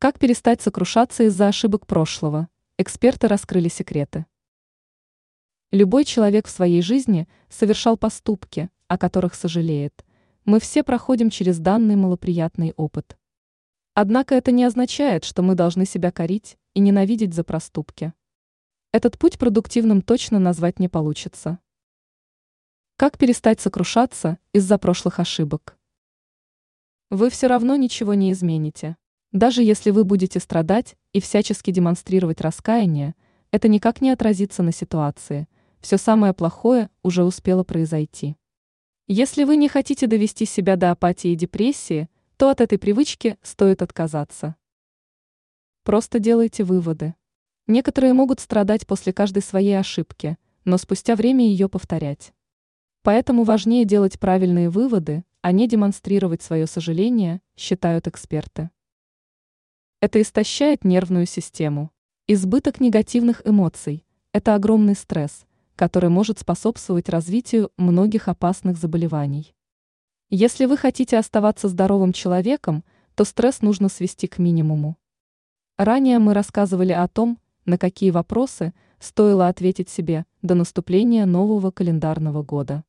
Как перестать сокрушаться из-за ошибок прошлого? Эксперты раскрыли секреты. Любой человек в своей жизни совершал поступки, о которых сожалеет. Мы все проходим через данный малоприятный опыт. Однако это не означает, что мы должны себя корить и ненавидеть за проступки. Этот путь продуктивным точно назвать не получится. Как перестать сокрушаться из-за прошлых ошибок? Вы все равно ничего не измените. Даже если вы будете страдать и всячески демонстрировать раскаяние, это никак не отразится на ситуации. Все самое плохое уже успело произойти. Если вы не хотите довести себя до апатии и депрессии, то от этой привычки стоит отказаться. Просто делайте выводы. Некоторые могут страдать после каждой своей ошибки, но спустя время ее повторять. Поэтому важнее делать правильные выводы, а не демонстрировать свое сожаление, считают эксперты. Это истощает нервную систему. Избыток негативных эмоций – это огромный стресс, который может способствовать развитию многих опасных заболеваний. Если вы хотите оставаться здоровым человеком, то стресс нужно свести к минимуму. Ранее мы рассказывали о том, на какие вопросы стоило ответить себе до наступления нового календарного года.